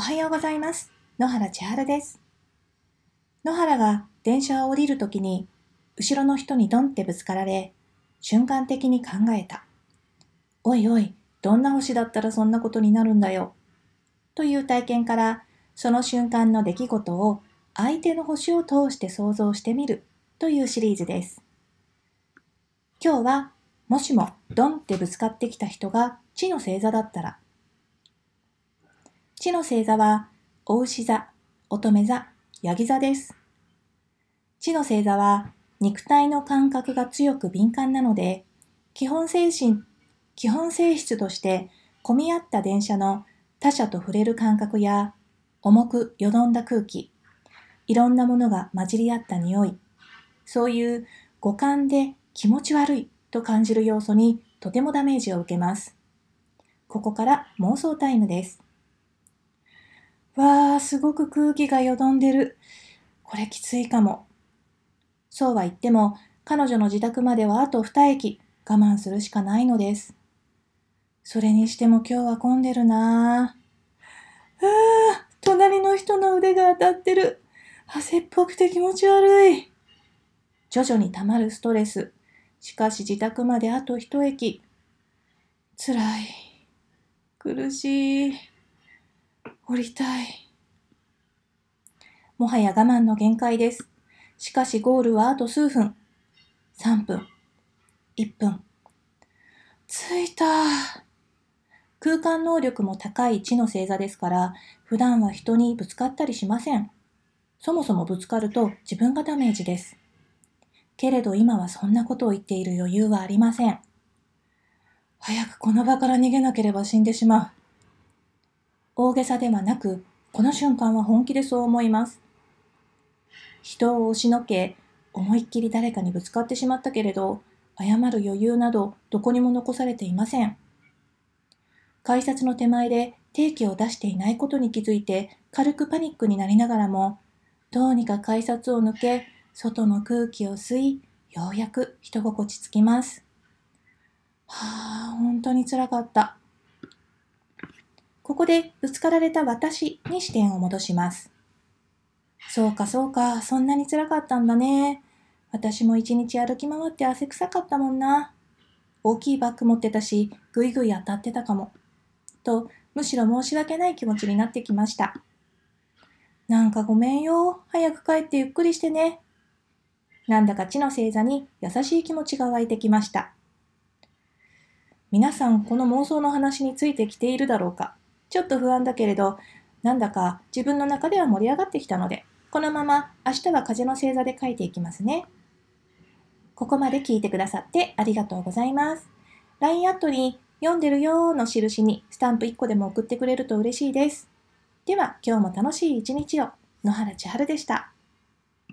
おはようございます。野原千春です。野原が電車を降りるときに、後ろの人にドンってぶつかられ、瞬間的に考えた。おいおい、どんな星だったらそんなことになるんだよ。という体験から、その瞬間の出来事を相手の星を通して想像してみるというシリーズです。今日は、もしもドンってぶつかってきた人が地の星座だったら、地の星座は、お牛座、乙女座、ヤギ座です。地の星座は、肉体の感覚が強く敏感なので、基本精神、基本性質として、混み合った電車の他者と触れる感覚や、重くよどんだ空気、いろんなものが混じり合った匂い、そういう五感で気持ち悪いと感じる要素にとてもダメージを受けます。ここから妄想タイムです。わー、すごく空気がよどんでる。これきついかも。そうは言っても、彼女の自宅まではあと二駅我慢するしかないのです。それにしても今日は混んでるなぁ。あー、隣の人の腕が当たってる。汗っぽくて気持ち悪い。徐々に溜まるストレス。しかし自宅まであと一駅。辛い。苦しい。降りたい。もはや我慢の限界です。しかしゴールはあと数分。3分。1分。着いた。空間能力も高い地の星座ですから、普段は人にぶつかったりしません。そもそもぶつかると自分がダメージです。けれど今はそんなことを言っている余裕はありません。早くこの場から逃げなければ死んでしまう。大げさではなく、この瞬間は本気でそう思います。人を押しのけ、思いっきり誰かにぶつかってしまったけれど、謝る余裕などどこにも残されていません。改札の手前で定期を出していないことに気づいて軽くパニックになりながらも、どうにか改札を抜け、外の空気を吸い、ようやく人心地つきます。はあ、本当につらかった。ここでぶつかられた私に視点を戻します。そうかそうか、そんなに辛かったんだね。私も一日歩き回って汗臭かったもんな。大きいバッグ持ってたし、ぐいぐい当たってたかも。と、むしろ申し訳ない気持ちになってきました。なんかごめんよ。早く帰ってゆっくりしてね。なんだか地の星座に優しい気持ちが湧いてきました。皆さん、この妄想の話についてきているだろうかちょっと不安だけれど、なんだか自分の中では盛り上がってきたので、このまま明日は風の星座で書いていきますね。ここまで聞いてくださってありがとうございます。LINE アットに読んでるよーの印にスタンプ1個でも送ってくれると嬉しいです。では今日も楽しい一日を。野原千春でした。